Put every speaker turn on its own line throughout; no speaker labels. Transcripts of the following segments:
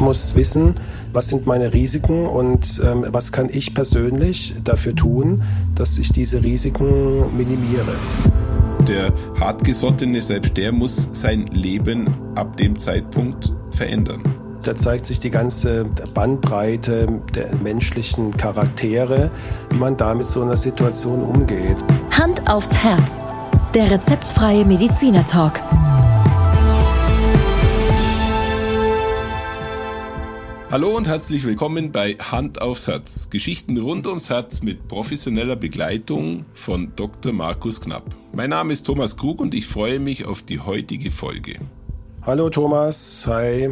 ich muss wissen, was sind meine Risiken und ähm, was kann ich persönlich dafür tun, dass ich diese Risiken minimiere.
Der hartgesottene, selbst der muss sein Leben ab dem Zeitpunkt verändern.
Da zeigt sich die ganze Bandbreite der menschlichen Charaktere, wie man da mit so einer Situation umgeht.
Hand aufs Herz. Der rezeptfreie Mediziner Talk.
Hallo und herzlich willkommen bei Hand aufs Herz. Geschichten rund ums Herz mit professioneller Begleitung von Dr. Markus Knapp. Mein Name ist Thomas Krug und ich freue mich auf die heutige Folge.
Hallo Thomas, hi.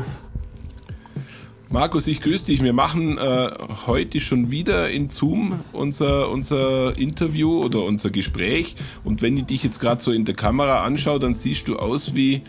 Markus, ich grüße dich. Wir machen äh, heute schon wieder in Zoom unser, unser Interview oder unser Gespräch. Und wenn ich dich jetzt gerade so in der Kamera anschaue, dann siehst du aus wie,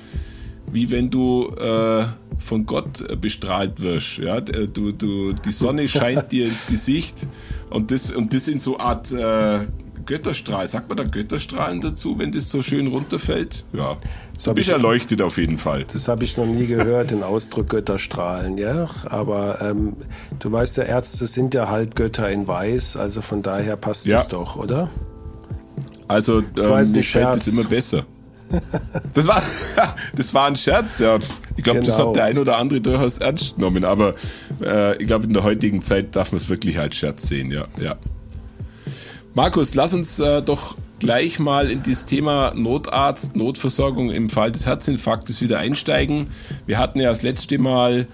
wie wenn du äh, von Gott äh, bestrahlt wirst. Ja? Äh, du, du, die Sonne scheint dir ins Gesicht und das, und das in so Art äh, Götterstrahl. Sagt man da Götterstrahlen dazu, wenn das so schön runterfällt? Ja. So bist erleuchtet auf jeden Fall.
Das habe ich noch nie gehört, den Ausdruck Götterstrahlen, ja. Aber ähm, du weißt ja, Ärzte sind ja halb Götter in Weiß, also von daher passt ja. das doch, oder?
Also ähm, mir fällt es immer besser. Das war, das war ein Scherz, ja. Ich glaube, genau. das hat der ein oder andere durchaus ernst genommen, aber äh, ich glaube, in der heutigen Zeit darf man es wirklich als Scherz sehen, ja. ja. Markus, lass uns äh, doch gleich mal in das Thema Notarzt, Notversorgung im Fall des Herzinfarktes wieder einsteigen. Wir hatten ja das letzte Mal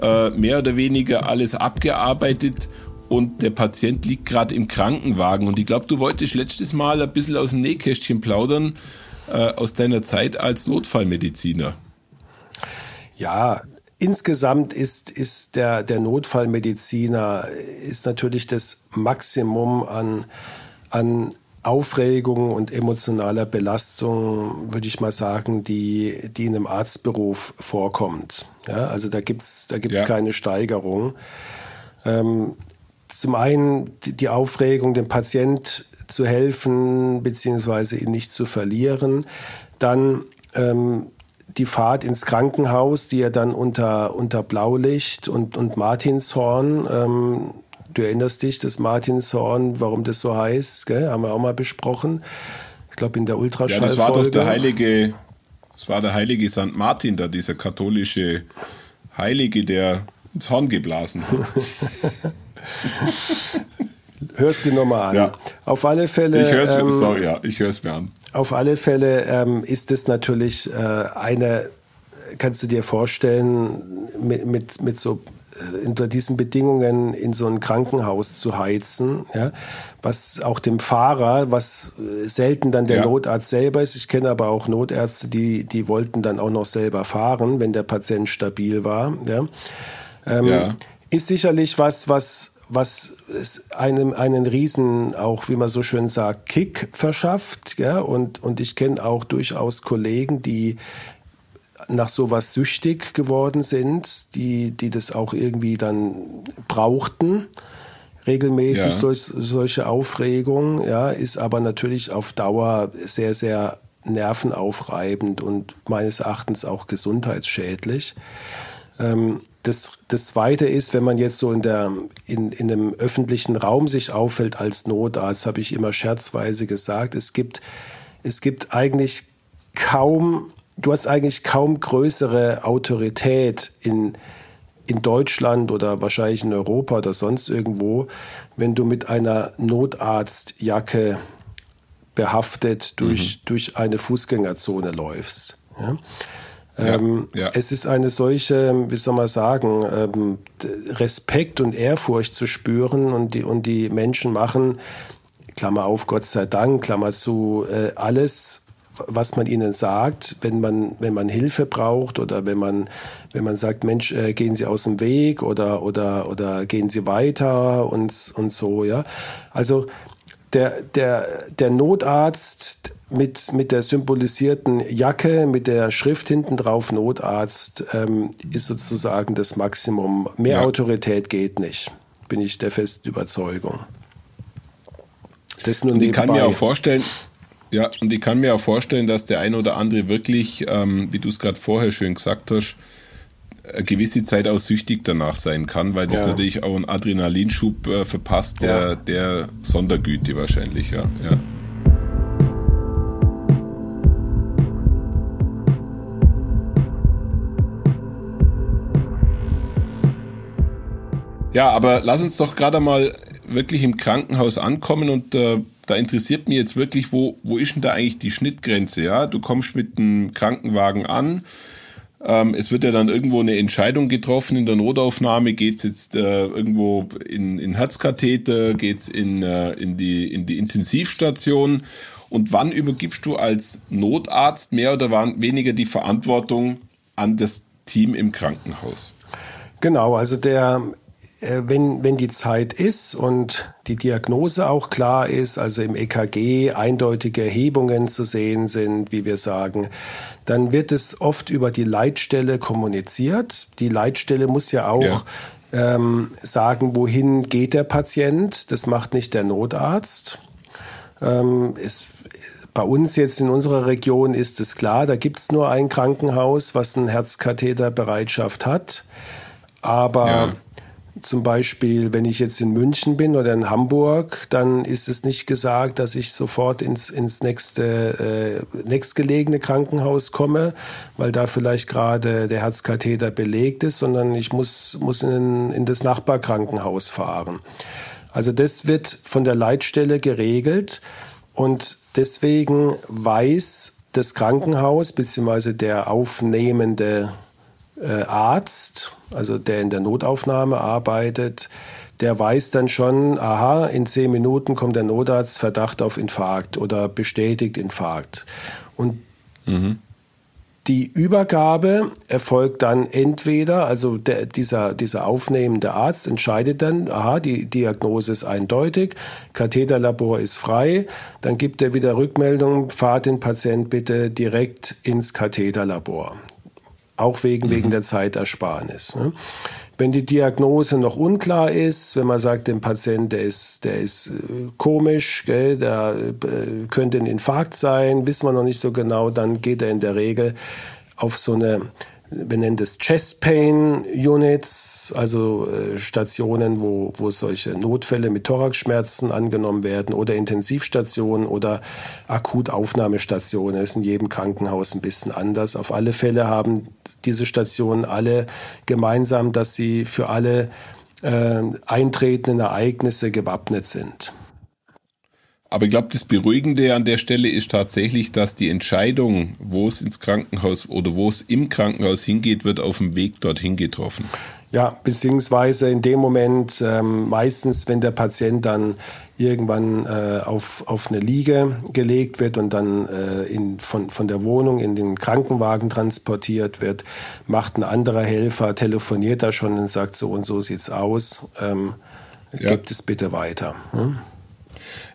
äh, mehr oder weniger alles abgearbeitet und der Patient liegt gerade im Krankenwagen. Und ich glaube, du wolltest letztes Mal ein bisschen aus dem Nähkästchen plaudern, äh, aus deiner Zeit als Notfallmediziner?
Ja, insgesamt ist, ist der, der Notfallmediziner ist natürlich das Maximum an, an Aufregung und emotionaler Belastung, würde ich mal sagen, die, die in einem Arztberuf vorkommt. Ja, also da gibt's da gibt's ja. keine Steigerung. Ähm, zum einen die, Aufregung, dem Patient zu helfen, beziehungsweise ihn nicht zu verlieren. Dann ähm, die Fahrt ins Krankenhaus, die er dann unter, unter Blaulicht und, und Martinshorn, ähm, du erinnerst dich, das Martinshorn, warum das so heißt, gell? haben wir auch mal besprochen. Ich glaube in der Ultraschall. Ja,
das war doch der heilige, das war der heilige St. Martin da, dieser katholische Heilige, der ins Horn geblasen hat.
Hörst die nochmal an. Ja. Auf alle Fälle.
Ich höre es ähm, sorry, ja, ich hör's mir an.
Auf alle Fälle ähm, ist es natürlich äh, eine, kannst du dir vorstellen, mit, mit, mit so äh, unter diesen Bedingungen in so ein Krankenhaus zu heizen, ja, was auch dem Fahrer, was äh, selten dann der ja. Notarzt selber ist. Ich kenne aber auch Notärzte, die, die wollten dann auch noch selber fahren, wenn der Patient stabil war. Ja. Ähm, ja. Ist sicherlich was, was was einem einen riesen, auch wie man so schön sagt, Kick verschafft. Ja? Und, und ich kenne auch durchaus Kollegen, die nach sowas süchtig geworden sind, die, die das auch irgendwie dann brauchten regelmäßig ja. solch, solche Aufregung, ja, ist aber natürlich auf Dauer sehr, sehr nervenaufreibend und meines Erachtens auch gesundheitsschädlich. Ähm, das, das Zweite ist, wenn man jetzt so in, der, in, in einem öffentlichen Raum sich auffällt als Notarzt, habe ich immer scherzweise gesagt, es gibt, es gibt eigentlich kaum, du hast eigentlich kaum größere Autorität in, in Deutschland oder wahrscheinlich in Europa oder sonst irgendwo, wenn du mit einer Notarztjacke behaftet durch, mhm. durch eine Fußgängerzone läufst. Ja? Ähm, ja, Es ist eine solche, wie soll man sagen, ähm, Respekt und Ehrfurcht zu spüren und die, und die Menschen machen, Klammer auf, Gott sei Dank, Klammer zu, äh, alles, was man ihnen sagt, wenn man, wenn man Hilfe braucht oder wenn man, wenn man sagt, Mensch, äh, gehen Sie aus dem Weg oder, oder, oder gehen Sie weiter und, und so, ja. Also, der, der, der Notarzt, mit, mit der symbolisierten Jacke, mit der Schrift hinten drauf Notarzt, ähm, ist sozusagen das Maximum. Mehr ja. Autorität geht nicht, bin ich der festen Überzeugung.
Das nur und ich kann mir auch vorstellen, ja, und ich kann mir auch vorstellen, dass der ein oder andere wirklich, ähm, wie du es gerade vorher schön gesagt hast, eine gewisse Zeit auch süchtig danach sein kann, weil das ja. natürlich auch einen Adrenalinschub äh, verpasst, der, ja. der Sondergüte wahrscheinlich, ja. ja. Ja, aber lass uns doch gerade mal wirklich im Krankenhaus ankommen und äh, da interessiert mich jetzt wirklich, wo, wo ist denn da eigentlich die Schnittgrenze? Ja, du kommst mit einem Krankenwagen an. Ähm, es wird ja dann irgendwo eine Entscheidung getroffen in der Notaufnahme. Geht's jetzt äh, irgendwo in, in Herzkatheter? Geht's in, äh, in, die, in die Intensivstation? Und wann übergibst du als Notarzt mehr oder weniger die Verantwortung an das Team im Krankenhaus?
Genau, also der wenn, wenn die Zeit ist und die Diagnose auch klar ist, also im EKG eindeutige Erhebungen zu sehen sind, wie wir sagen, dann wird es oft über die Leitstelle kommuniziert. Die Leitstelle muss ja auch ja. Ähm, sagen, wohin geht der Patient. Das macht nicht der Notarzt. Ähm, es, bei uns jetzt in unserer Region ist es klar, da gibt es nur ein Krankenhaus, was eine Herzkatheterbereitschaft hat. Aber ja zum Beispiel, wenn ich jetzt in München bin oder in Hamburg, dann ist es nicht gesagt, dass ich sofort ins, ins nächste, äh, nächstgelegene Krankenhaus komme, weil da vielleicht gerade der Herzkatheter belegt ist, sondern ich muss, muss in, in das Nachbarkrankenhaus fahren. Also das wird von der Leitstelle geregelt und deswegen weiß das Krankenhaus bzw. der aufnehmende äh, Arzt, also der in der Notaufnahme arbeitet, der weiß dann schon, aha, in zehn Minuten kommt der Notarzt, Verdacht auf Infarkt oder bestätigt Infarkt. Und mhm. die Übergabe erfolgt dann entweder, also der, dieser, dieser aufnehmende Arzt entscheidet dann, aha, die Diagnose ist eindeutig, Katheterlabor ist frei, dann gibt er wieder Rückmeldung, fahrt den Patient bitte direkt ins Katheterlabor auch wegen, mhm. wegen der Zeitersparnis. Ne? Wenn die Diagnose noch unklar ist, wenn man sagt, dem Patient, der ist, der ist äh, komisch, gell, der äh, könnte ein Infarkt sein, wissen wir noch nicht so genau, dann geht er in der Regel auf so eine wir nennen das Chest Pain Units, also äh, Stationen, wo, wo solche Notfälle mit Thoraxschmerzen angenommen werden oder Intensivstationen oder Akutaufnahmestationen. Das ist in jedem Krankenhaus ein bisschen anders. Auf alle Fälle haben diese Stationen alle gemeinsam, dass sie für alle äh, eintretenden Ereignisse gewappnet sind.
Aber ich glaube, das Beruhigende an der Stelle ist tatsächlich, dass die Entscheidung, wo es ins Krankenhaus oder wo es im Krankenhaus hingeht, wird auf dem Weg dorthin getroffen.
Ja, beziehungsweise in dem Moment, ähm, meistens, wenn der Patient dann irgendwann äh, auf, auf eine Liege gelegt wird und dann äh, in, von, von der Wohnung in den Krankenwagen transportiert wird, macht ein anderer Helfer, telefoniert da schon und sagt, so und so sieht's aus, ähm, ja. gibt es bitte weiter. Hm?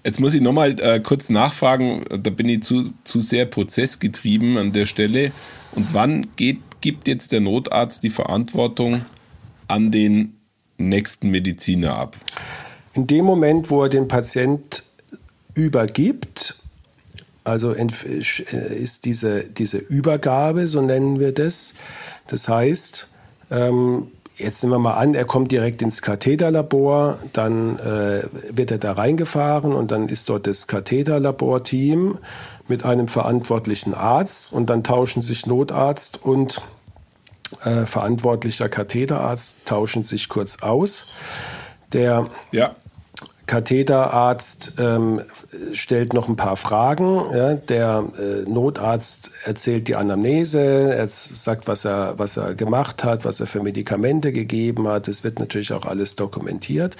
Jetzt muss ich nochmal äh, kurz nachfragen, da bin ich zu, zu sehr prozessgetrieben an der Stelle. Und wann geht, gibt jetzt der Notarzt die Verantwortung an den nächsten Mediziner ab?
In dem Moment, wo er den Patient übergibt, also ist diese, diese Übergabe, so nennen wir das. Das heißt, ähm, Jetzt nehmen wir mal an, er kommt direkt ins Katheterlabor, dann äh, wird er da reingefahren und dann ist dort das Katheterlaborteam mit einem verantwortlichen Arzt und dann tauschen sich Notarzt und äh, verantwortlicher Katheterarzt tauschen sich kurz aus. Der ja. Katheterarzt ähm, stellt noch ein paar Fragen. Ja, der äh, Notarzt erzählt die Anamnese, er sagt, was er, was er gemacht hat, was er für Medikamente gegeben hat. Es wird natürlich auch alles dokumentiert.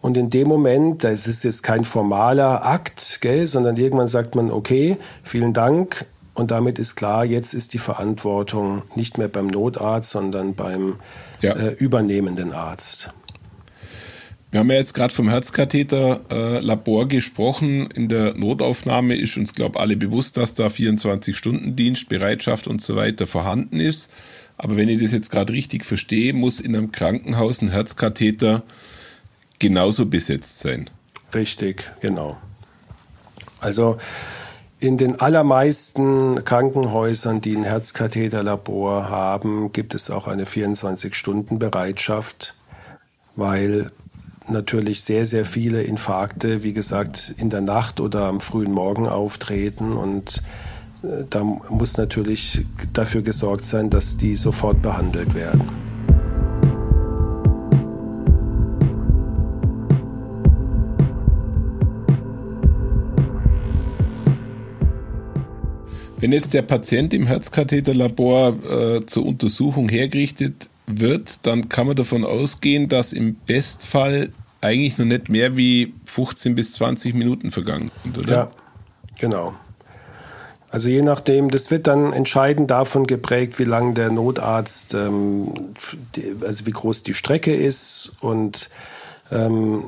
Und in dem Moment, das ist jetzt kein formaler Akt, gell, sondern irgendwann sagt man, okay, vielen Dank. Und damit ist klar, jetzt ist die Verantwortung nicht mehr beim Notarzt, sondern beim ja. äh, übernehmenden Arzt.
Wir haben ja jetzt gerade vom Herzkatheterlabor äh, gesprochen. In der Notaufnahme ist uns, glaube ich, alle bewusst, dass da 24-Stunden-Dienst, Bereitschaft und so weiter vorhanden ist. Aber wenn ich das jetzt gerade richtig verstehe, muss in einem Krankenhaus ein Herzkatheter genauso besetzt sein.
Richtig, genau. Also In den allermeisten Krankenhäusern, die ein Herzkatheterlabor haben, gibt es auch eine 24-Stunden-Bereitschaft, weil natürlich sehr, sehr viele Infarkte, wie gesagt, in der Nacht oder am frühen Morgen auftreten und äh, da muss natürlich dafür gesorgt sein, dass die sofort behandelt werden.
Wenn jetzt der Patient im Herzkatheterlabor äh, zur Untersuchung hergerichtet wird, dann kann man davon ausgehen, dass im Bestfall eigentlich noch nicht mehr wie 15 bis 20 Minuten vergangen sind, oder?
Ja, genau. Also je nachdem, das wird dann entscheidend davon geprägt, wie lang der Notarzt, ähm, die, also wie groß die Strecke ist und ähm,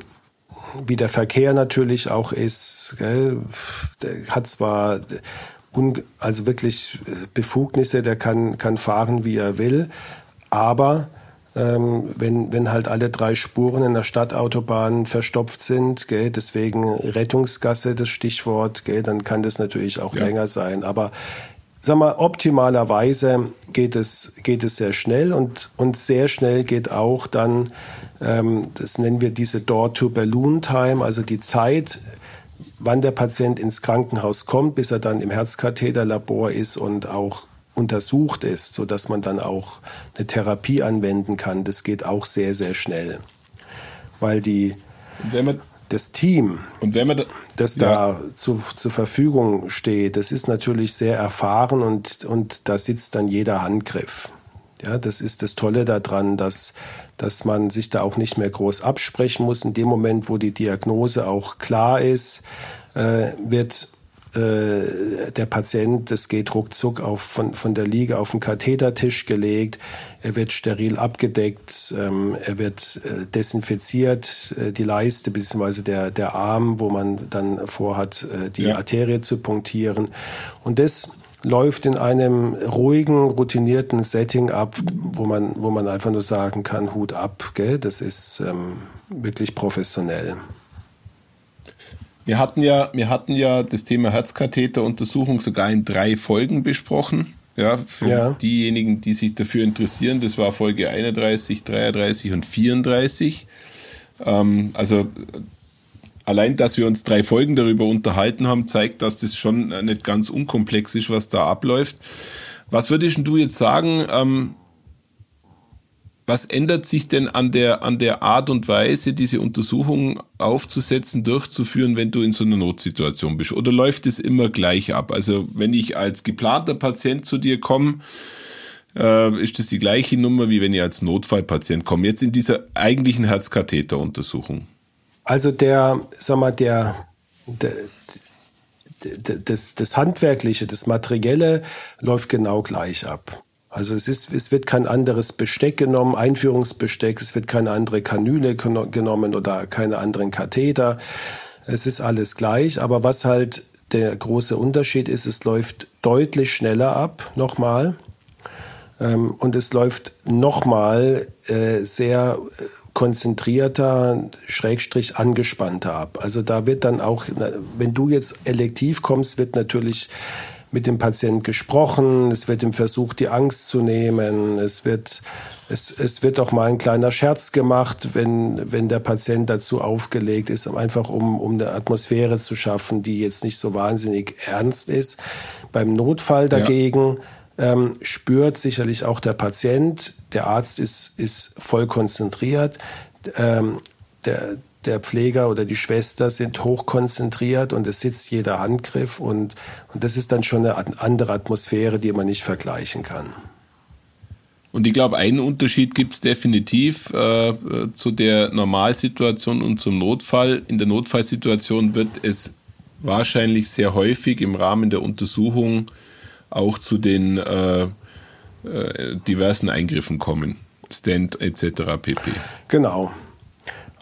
wie der Verkehr natürlich auch ist. Gell? Der hat zwar also wirklich Befugnisse, der kann, kann fahren, wie er will. Aber ähm, wenn, wenn halt alle drei Spuren in der Stadtautobahn verstopft sind, gell, deswegen Rettungsgasse das Stichwort, gell, dann kann das natürlich auch ja. länger sein. Aber sag mal, optimalerweise geht es, geht es sehr schnell und, und sehr schnell geht auch dann, ähm, das nennen wir diese Door-to-Balloon-Time, also die Zeit, wann der Patient ins Krankenhaus kommt, bis er dann im Herzkatheterlabor ist und auch untersucht ist, so dass man dann auch eine Therapie anwenden kann. Das geht auch sehr, sehr schnell, weil die das Team, da, das ja. da zu, zur Verfügung steht, das ist natürlich sehr erfahren und, und da sitzt dann jeder Handgriff. Ja, das ist das Tolle daran, dass, dass man sich da auch nicht mehr groß absprechen muss. In dem Moment, wo die Diagnose auch klar ist, äh, wird äh, der Patient, das geht ruckzuck auf, von, von der Liege auf den Kathetertisch gelegt, er wird steril abgedeckt, ähm, er wird äh, desinfiziert, äh, die Leiste bzw. Der, der Arm, wo man dann vorhat, äh, die ja. Arterie zu punktieren. Und das läuft in einem ruhigen, routinierten Setting ab, wo man, wo man einfach nur sagen kann, Hut ab, gell? das ist ähm, wirklich professionell.
Wir hatten ja, wir hatten ja das Thema Herzkatheteruntersuchung sogar in drei Folgen besprochen. Ja, für ja. diejenigen, die sich dafür interessieren, das war Folge 31, 33 und 34. Ähm, also allein, dass wir uns drei Folgen darüber unterhalten haben, zeigt, dass das schon nicht ganz unkomplex ist, was da abläuft. Was würdest du jetzt sagen? Ähm, was ändert sich denn an der, an der Art und Weise, diese Untersuchung aufzusetzen, durchzuführen, wenn du in so einer Notsituation bist? Oder läuft es immer gleich ab? Also wenn ich als geplanter Patient zu dir komme, äh, ist das die gleiche Nummer, wie wenn ich als Notfallpatient komme, jetzt in dieser eigentlichen Herzkatheteruntersuchung?
Also der, sag mal, der, der das, das Handwerkliche, das Materielle läuft genau gleich ab. Also es, ist, es wird kein anderes Besteck genommen, Einführungsbesteck, es wird keine andere Kanüle genommen oder keine anderen Katheter. Es ist alles gleich, aber was halt der große Unterschied ist, es läuft deutlich schneller ab, nochmal. Ähm, und es läuft nochmal äh, sehr äh, konzentrierter, schrägstrich angespannter ab. Also da wird dann auch, wenn du jetzt elektiv kommst, wird natürlich mit dem Patienten gesprochen, es wird ihm versucht, die Angst zu nehmen, es wird, es, es wird auch mal ein kleiner Scherz gemacht, wenn, wenn der Patient dazu aufgelegt ist, einfach um, um eine Atmosphäre zu schaffen, die jetzt nicht so wahnsinnig ernst ist. Beim Notfall dagegen ja. ähm, spürt sicherlich auch der Patient, der Arzt ist, ist voll konzentriert, ähm, der, der Pfleger oder die Schwester sind hochkonzentriert und es sitzt jeder Handgriff und, und das ist dann schon eine andere Atmosphäre, die man nicht vergleichen kann.
Und ich glaube, einen Unterschied gibt es definitiv äh, zu der Normalsituation und zum Notfall. In der Notfallsituation wird es wahrscheinlich sehr häufig im Rahmen der Untersuchung auch zu den äh, äh, diversen Eingriffen kommen. Stand etc. pp.
Genau.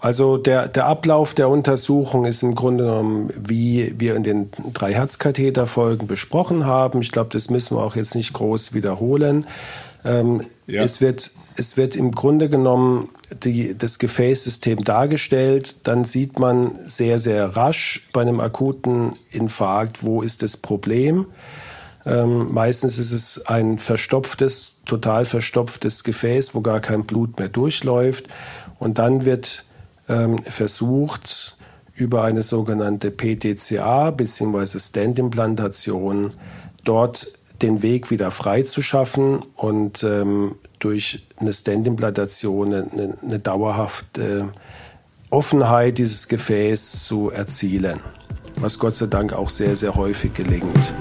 Also der, der Ablauf der Untersuchung ist im Grunde genommen, wie wir in den drei Herzkatheterfolgen besprochen haben. Ich glaube, das müssen wir auch jetzt nicht groß wiederholen. Ähm, ja. es, wird, es wird im Grunde genommen die, das Gefäßsystem dargestellt. Dann sieht man sehr, sehr rasch bei einem akuten Infarkt, wo ist das Problem. Ähm, meistens ist es ein verstopftes, total verstopftes Gefäß, wo gar kein Blut mehr durchläuft. Und dann wird ähm, versucht, über eine sogenannte PTCA bzw. Stand-Implantation dort den Weg wieder frei zu schaffen und ähm, durch eine Stand-Implantation eine, eine, dauerhafte Offenheit dieses Gefäßes zu erzielen, was Gott sei Dank auch sehr, sehr häufig gelingt.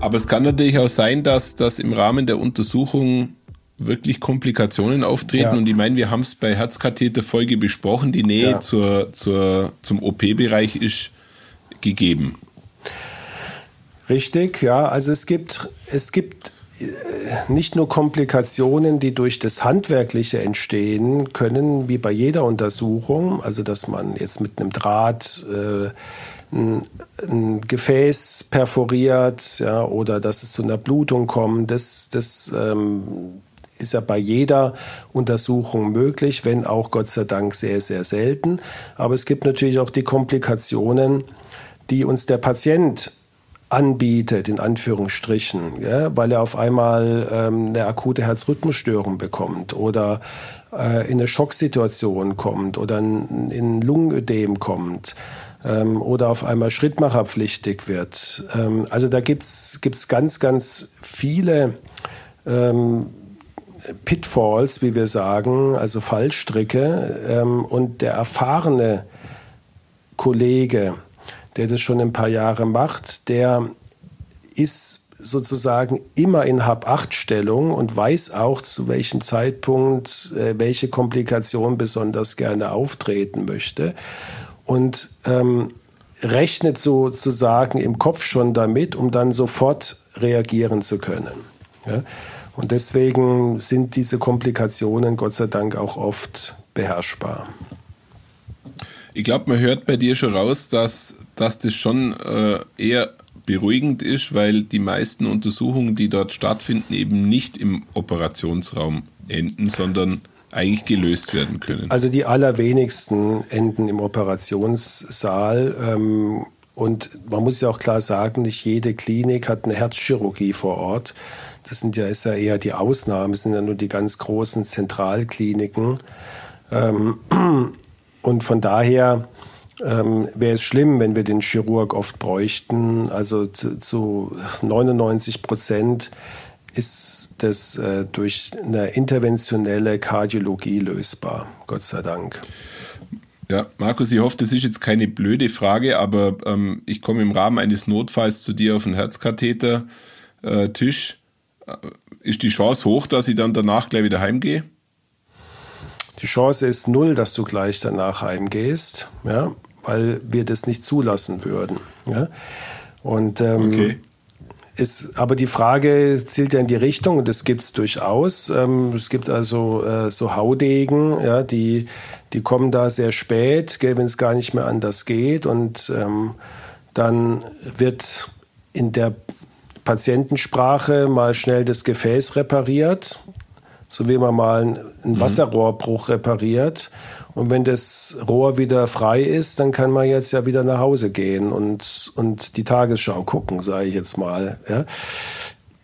Aber es kann natürlich auch sein, dass das im Rahmen der Untersuchung wirklich Komplikationen auftreten. Ja. Und ich meine, wir haben es bei Herzkatheterfolge besprochen, die Nähe ja. zur, zur, zum OP-Bereich ist gegeben.
Richtig, ja. Also es gibt, es gibt äh, nicht nur Komplikationen, die durch das Handwerkliche entstehen können, wie bei jeder Untersuchung, also dass man jetzt mit einem Draht äh, ein, ein Gefäß perforiert ja, oder dass es zu einer Blutung kommt. Das, das ähm, ist ja bei jeder Untersuchung möglich, wenn auch Gott sei Dank sehr, sehr selten. Aber es gibt natürlich auch die Komplikationen, die uns der Patient anbietet, in Anführungsstrichen, ja, weil er auf einmal ähm, eine akute Herzrhythmusstörung bekommt oder äh, in eine Schocksituation kommt oder in, in Lungenödem kommt ähm, oder auf einmal schrittmacherpflichtig wird. Ähm, also da gibt es ganz, ganz viele ähm, Pitfalls, wie wir sagen, also Fallstricke. Ähm, und der erfahrene Kollege, der das schon ein paar Jahre macht, der ist sozusagen immer in Hab-8-Stellung und weiß auch, zu welchem Zeitpunkt äh, welche Komplikation besonders gerne auftreten möchte und ähm, rechnet sozusagen im Kopf schon damit, um dann sofort reagieren zu können. Ja? Und deswegen sind diese Komplikationen Gott sei Dank auch oft beherrschbar.
Ich glaube, man hört bei dir schon raus, dass, dass das schon äh, eher beruhigend ist, weil die meisten Untersuchungen, die dort stattfinden, eben nicht im Operationsraum enden, sondern eigentlich gelöst werden können?
Also die allerwenigsten enden im Operationssaal. Ähm, und man muss ja auch klar sagen, nicht jede Klinik hat eine Herzchirurgie vor Ort. Das sind ja, ist ja eher die Ausnahmen, sind ja nur die ganz großen Zentralkliniken. Ähm, und von daher ähm, wäre es schlimm, wenn wir den Chirurg oft bräuchten. Also zu, zu 99 Prozent ist das äh, durch eine interventionelle Kardiologie lösbar, Gott sei Dank.
Ja, Markus, ich hoffe, das ist jetzt keine blöde Frage, aber ähm, ich komme im Rahmen eines Notfalls zu dir auf den Herzkatheter-Tisch. Äh, ist die Chance hoch, dass ich dann danach gleich wieder heimgehe?
Die Chance ist null, dass du gleich danach heimgehst, ja, weil wir das nicht zulassen würden. Ja. Und ähm, okay. Ist, aber die Frage zielt ja in die Richtung, und das gibt es durchaus. Ähm, es gibt also äh, so Haudegen, ja, die, die kommen da sehr spät, wenn es gar nicht mehr anders geht. Und ähm, dann wird in der Patientensprache mal schnell das Gefäß repariert, so wie man mal einen mhm. Wasserrohrbruch repariert. Und wenn das Rohr wieder frei ist, dann kann man jetzt ja wieder nach Hause gehen und, und die Tagesschau gucken, sage ich jetzt mal. Ja.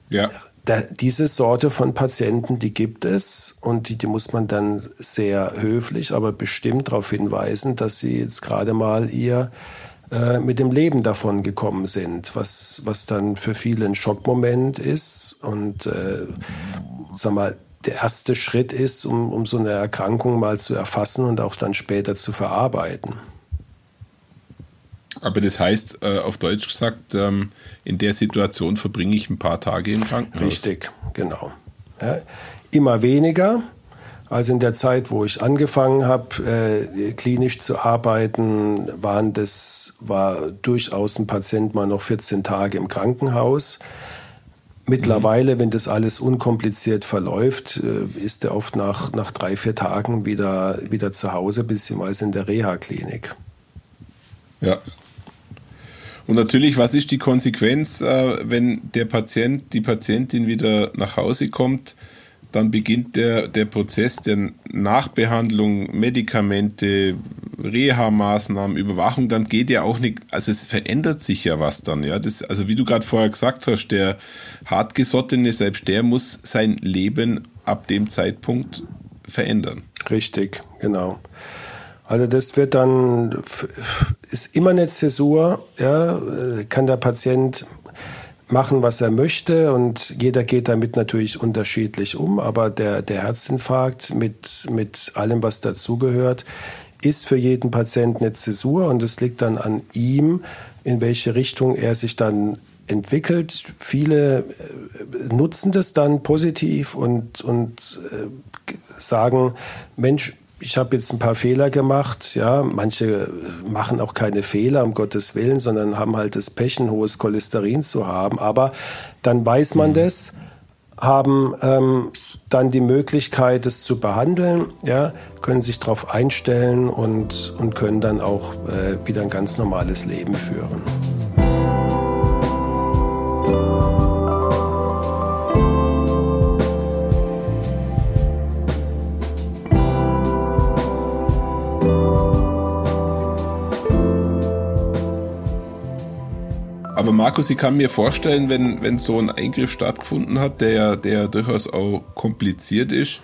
ja. Da, diese Sorte von Patienten, die gibt es und die, die muss man dann sehr höflich, aber bestimmt darauf hinweisen, dass sie jetzt gerade mal ihr äh, mit dem Leben davon gekommen sind, was, was dann für viele ein Schockmoment ist und äh, sag mal, der erste Schritt ist, um, um so eine Erkrankung mal zu erfassen und auch dann später zu verarbeiten.
Aber das heißt, äh, auf Deutsch gesagt, ähm, in der Situation verbringe ich ein paar Tage im Krankenhaus.
Richtig, genau. Ja, immer weniger. Also in der Zeit, wo ich angefangen habe, äh, klinisch zu arbeiten, waren das, war durchaus ein Patient mal noch 14 Tage im Krankenhaus. Mittlerweile, wenn das alles unkompliziert verläuft, äh, ist er oft nach, nach drei, vier Tagen wieder, wieder zu Hause, beziehungsweise in der Reha-Klinik.
Ja. Und natürlich, was ist die Konsequenz, äh, wenn der Patient, die Patientin wieder nach Hause kommt? Dann beginnt der, der Prozess der Nachbehandlung, Medikamente, Reha-Maßnahmen, Überwachung, dann geht ja auch nicht, also es verändert sich ja was dann, ja. Das, also wie du gerade vorher gesagt hast, der hartgesottene, selbst der muss sein Leben ab dem Zeitpunkt verändern.
Richtig, genau. Also das wird dann, ist immer eine Zäsur, ja, kann der Patient machen, was er möchte. Und jeder geht damit natürlich unterschiedlich um, aber der, der Herzinfarkt mit, mit allem, was dazugehört, ist für jeden Patienten eine Zäsur. Und es liegt dann an ihm, in welche Richtung er sich dann entwickelt. Viele äh, nutzen das dann positiv und, und äh, sagen, Mensch, ich habe jetzt ein paar Fehler gemacht. Ja, manche machen auch keine Fehler, um Gottes Willen, sondern haben halt das Pech, ein hohes Cholesterin zu haben. Aber dann weiß man mhm. das, haben ähm, dann die Möglichkeit, es zu behandeln, ja, können sich darauf einstellen und, und können dann auch äh, wieder ein ganz normales Leben führen.
Aber Markus, ich kann mir vorstellen, wenn, wenn so ein Eingriff stattgefunden hat, der, der durchaus auch kompliziert ist,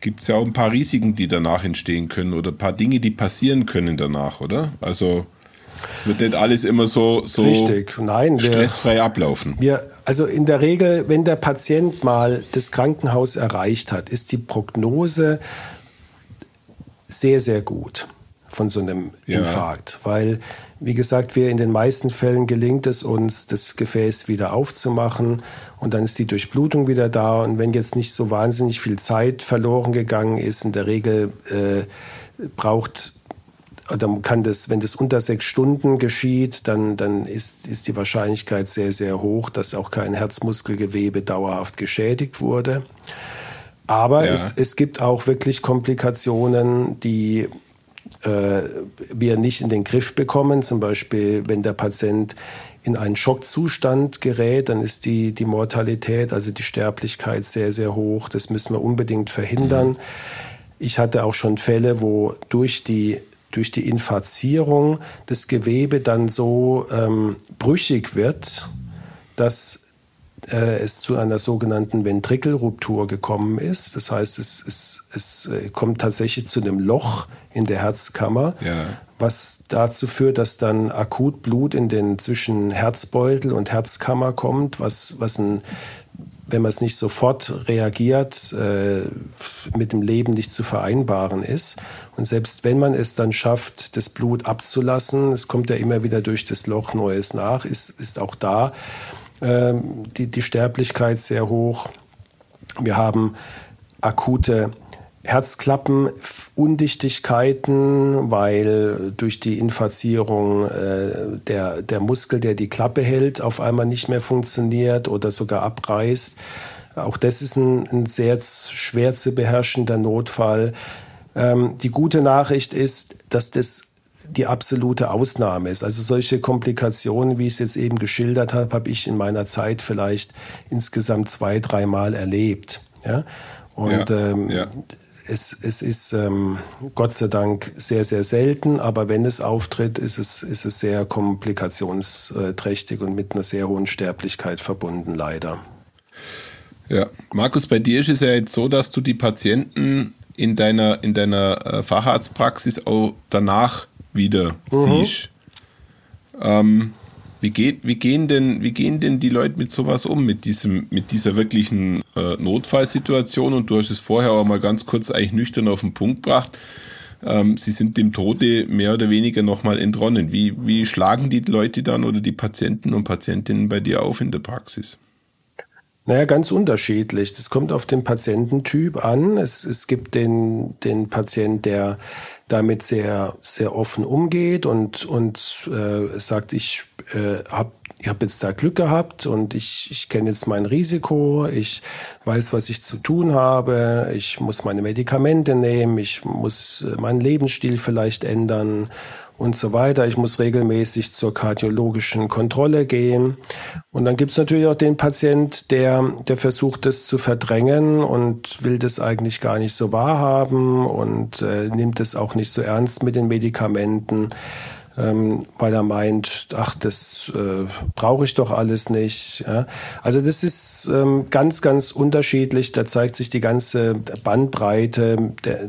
gibt es ja auch ein paar Risiken, die danach entstehen können oder ein paar Dinge, die passieren können danach, oder? Also es wird nicht alles immer so, so
Richtig. Nein,
stressfrei wir, ablaufen.
Wir, also in der Regel, wenn der Patient mal das Krankenhaus erreicht hat, ist die Prognose sehr, sehr gut von so einem ja. Infarkt, weil wie gesagt, wir in den meisten Fällen gelingt es uns, das Gefäß wieder aufzumachen und dann ist die Durchblutung wieder da. Und wenn jetzt nicht so wahnsinnig viel Zeit verloren gegangen ist, in der Regel äh, braucht oder kann das, wenn das unter sechs Stunden geschieht, dann, dann ist, ist die Wahrscheinlichkeit sehr, sehr hoch, dass auch kein Herzmuskelgewebe dauerhaft geschädigt wurde. Aber ja. es, es gibt auch wirklich Komplikationen, die äh, wir nicht in den Griff bekommen. Zum Beispiel, wenn der Patient in einen Schockzustand gerät, dann ist die, die Mortalität, also die Sterblichkeit sehr, sehr hoch. Das müssen wir unbedingt verhindern. Mhm. Ich hatte auch schon Fälle, wo durch die durch die Infazierung das Gewebe dann so ähm, brüchig wird, dass äh, es zu einer sogenannten Ventrikelruptur gekommen ist. Das heißt, es, es, es äh, kommt tatsächlich zu einem Loch in der Herzkammer, ja. was dazu führt, dass dann akut Blut in den zwischen Herzbeutel und Herzkammer kommt, was, was ein wenn man es nicht sofort reagiert, äh, mit dem Leben nicht zu vereinbaren ist. Und selbst wenn man es dann schafft, das Blut abzulassen, es kommt ja immer wieder durch das Loch Neues nach, ist, ist auch da die, die Sterblichkeit sehr hoch. Wir haben akute Herzklappenundichtigkeiten, weil durch die Infazierung äh, der, der Muskel, der die Klappe hält, auf einmal nicht mehr funktioniert oder sogar abreißt. Auch das ist ein, ein sehr schwer zu beherrschender Notfall. Ähm, die gute Nachricht ist, dass das die absolute Ausnahme ist. Also solche Komplikationen, wie ich es jetzt eben geschildert habe, habe ich in meiner Zeit vielleicht insgesamt zwei, dreimal erlebt. Ja? Und ja, ähm, ja. Es, es ist ähm, Gott sei Dank sehr, sehr selten, aber wenn es auftritt, ist es, ist es sehr komplikationsträchtig und mit einer sehr hohen Sterblichkeit verbunden, leider.
Ja, Markus, bei dir ist es ja jetzt so, dass du die Patienten in deiner, in deiner äh, Facharztpraxis auch danach wieder mhm. siehst. Ähm, wie, geht, wie, gehen denn, wie gehen denn die Leute mit sowas um, mit, diesem, mit dieser wirklichen äh, Notfallsituation? Und du hast es vorher auch mal ganz kurz eigentlich nüchtern auf den Punkt gebracht. Ähm, sie sind dem Tode mehr oder weniger nochmal entronnen. Wie, wie schlagen die Leute dann oder die Patienten und Patientinnen bei dir auf in der Praxis?
Naja, ganz unterschiedlich. Das kommt auf den Patiententyp an. Es, es gibt den, den Patient, der damit sehr, sehr offen umgeht und, und äh, sagt, ich äh, habe ich habe jetzt da Glück gehabt und ich, ich kenne jetzt mein Risiko, ich weiß, was ich zu tun habe, ich muss meine Medikamente nehmen, ich muss äh, meinen Lebensstil vielleicht ändern und so weiter. Ich muss regelmäßig zur kardiologischen Kontrolle gehen. Und dann gibt es natürlich auch den Patient, der, der versucht, das zu verdrängen und will das eigentlich gar nicht so wahrhaben und äh, nimmt es auch nicht so ernst mit den Medikamenten. Ähm, weil er meint, ach, das äh, brauche ich doch alles nicht. Ja? Also das ist ähm, ganz, ganz unterschiedlich. Da zeigt sich die ganze Bandbreite der,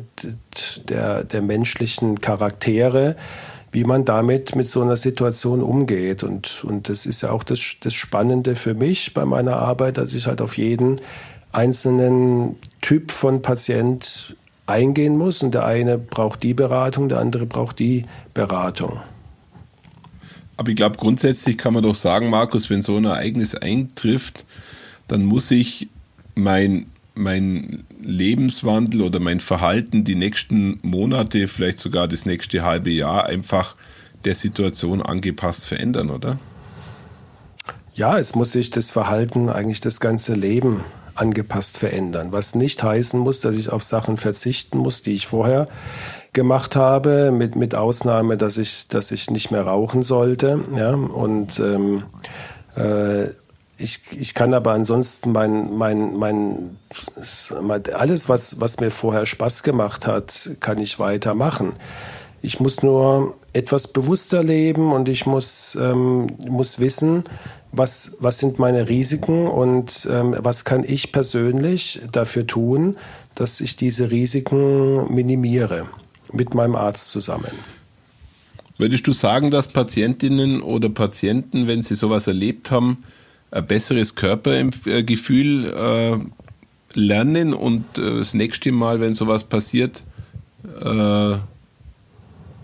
der, der menschlichen Charaktere wie man damit mit so einer Situation umgeht. Und, und das ist ja auch das, das Spannende für mich bei meiner Arbeit, dass ich halt auf jeden einzelnen Typ von Patient eingehen muss. Und der eine braucht die Beratung, der andere braucht die Beratung.
Aber ich glaube, grundsätzlich kann man doch sagen, Markus, wenn so ein Ereignis eintrifft, dann muss ich mein mein Lebenswandel oder mein Verhalten die nächsten Monate, vielleicht sogar das nächste halbe Jahr einfach der Situation angepasst verändern, oder?
Ja, es muss sich das Verhalten, eigentlich das ganze Leben angepasst verändern. Was nicht heißen muss, dass ich auf Sachen verzichten muss, die ich vorher gemacht habe, mit, mit Ausnahme, dass ich, dass ich nicht mehr rauchen sollte. Ja, und ähm, äh, ich, ich kann aber ansonsten mein, mein, mein, alles, was, was mir vorher Spaß gemacht hat, kann ich weitermachen. Ich muss nur etwas bewusster leben und ich muss, ähm, muss wissen, was, was sind meine Risiken und ähm, was kann ich persönlich dafür tun, dass ich diese Risiken minimiere mit meinem Arzt zusammen.
Würdest du sagen, dass Patientinnen oder Patienten, wenn sie sowas erlebt haben, ein besseres Körpergefühl äh, lernen und äh, das nächste Mal, wenn sowas passiert, äh,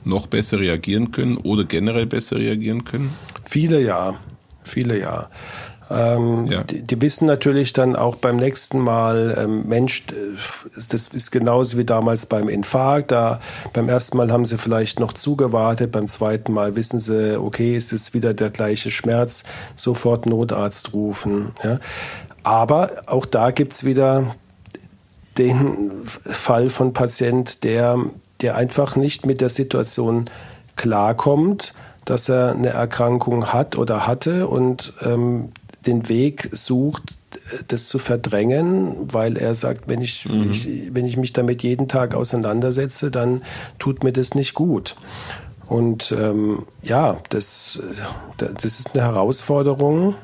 noch besser reagieren können oder generell besser reagieren können?
Viele ja, viele ja. Ähm, ja. die, die, wissen natürlich dann auch beim nächsten Mal, ähm, Mensch, das ist genauso wie damals beim Infarkt. Da beim ersten Mal haben sie vielleicht noch zugewartet, beim zweiten Mal wissen sie, okay, es ist wieder der gleiche Schmerz, sofort Notarzt rufen. Ja. Aber auch da gibt's wieder den Fall von Patient, der, der einfach nicht mit der Situation klarkommt, dass er eine Erkrankung hat oder hatte und ähm, den Weg sucht, das zu verdrängen, weil er sagt, wenn ich, mhm. ich, wenn ich mich damit jeden Tag auseinandersetze, dann tut mir das nicht gut. Und ähm, ja, das, das ist eine Herausforderung,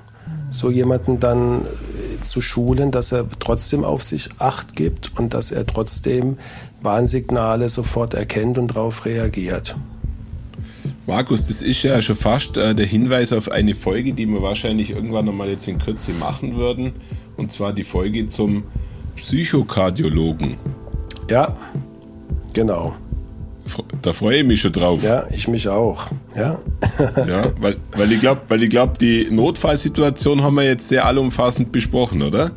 so jemanden dann äh, zu schulen, dass er trotzdem auf sich Acht gibt und dass er trotzdem Warnsignale sofort erkennt und darauf reagiert.
Markus, das ist ja schon fast äh, der Hinweis auf eine Folge, die wir wahrscheinlich irgendwann nochmal jetzt in Kürze machen würden. Und zwar die Folge zum Psychokardiologen.
Ja, genau.
Da freue ich mich schon drauf.
Ja, ich mich auch. Ja,
ja weil, weil ich glaube, glaub, die Notfallsituation haben wir jetzt sehr allumfassend besprochen, oder?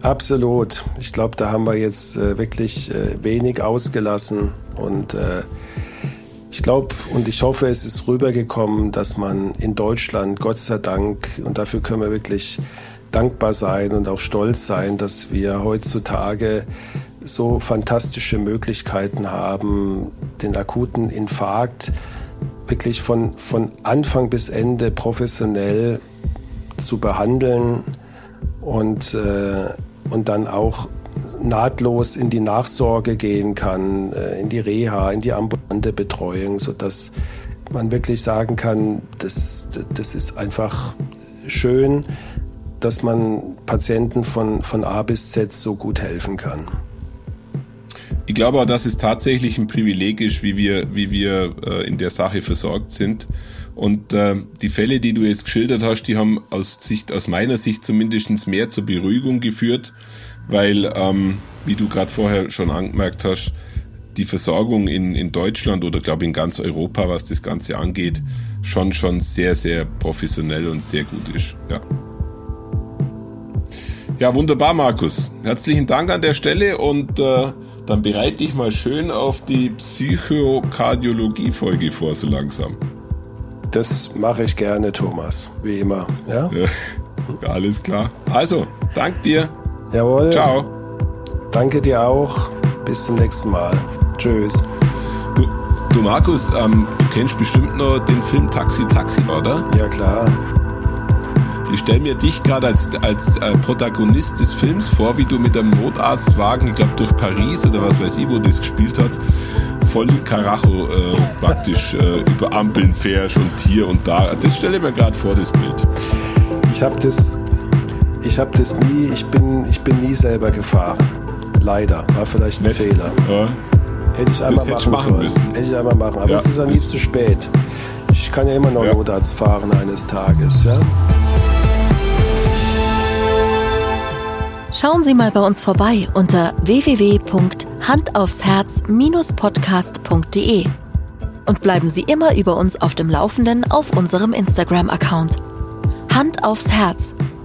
Absolut. Ich glaube, da haben wir jetzt äh, wirklich äh, wenig ausgelassen und äh, ich glaube und ich hoffe, es ist rübergekommen, dass man in Deutschland, Gott sei Dank, und dafür können wir wirklich dankbar sein und auch stolz sein, dass wir heutzutage so fantastische Möglichkeiten haben, den akuten Infarkt wirklich von, von Anfang bis Ende professionell zu behandeln und, äh, und dann auch nahtlos in die Nachsorge gehen kann, äh, in die Reha, in die ambulante Betreuung, sodass man wirklich sagen kann, das, das ist einfach schön, dass man Patienten von, von A bis Z so gut helfen kann.
Ich glaube auch, dass es tatsächlich ein Privileg ist, wie wir, wie wir äh, in der Sache versorgt sind. Und äh, die Fälle, die du jetzt geschildert hast, die haben aus Sicht, aus meiner Sicht zumindest mehr zur Beruhigung geführt, weil, ähm, wie du gerade vorher schon angemerkt hast, die Versorgung in, in Deutschland oder glaube in ganz Europa, was das Ganze angeht, schon schon sehr, sehr professionell und sehr gut ist. Ja. Ja, wunderbar, Markus. Herzlichen Dank an der Stelle und äh, dann bereite dich mal schön auf die Psychokardiologie-Folge vor, so langsam.
Das mache ich gerne, Thomas, wie immer. Ja? ja?
alles klar. Also, dank dir.
Jawohl.
Ciao.
Danke dir auch. Bis zum nächsten Mal. Tschüss.
Du, du Markus, ähm, du kennst bestimmt noch den Film Taxi Taxi, oder?
Ja, klar.
Ich stelle mir dich gerade als, als äh, Protagonist des Films vor, wie du mit einem Notarztwagen, ich glaube durch Paris oder was weiß ich, wo das gespielt hat, voll Karacho äh, praktisch äh, über Ampeln fährst und hier und da. Das stelle ich mir gerade vor, das Bild.
Ich habe das, ich habe das nie, ich bin, ich bin nie selber gefahren. Leider, war vielleicht ein Nett. Fehler. Ja. Hätte ich einmal machen, machen sollen. Müssen. Hätte ich einmal machen, aber ja, es ist ja nie zu spät. Ich kann ja immer noch ja. Notarzt fahren eines Tages, ja.
Schauen Sie mal bei uns vorbei unter www.handaufsherz-podcast.de und bleiben Sie immer über uns auf dem Laufenden auf unserem Instagram-Account. Hand aufs Herz,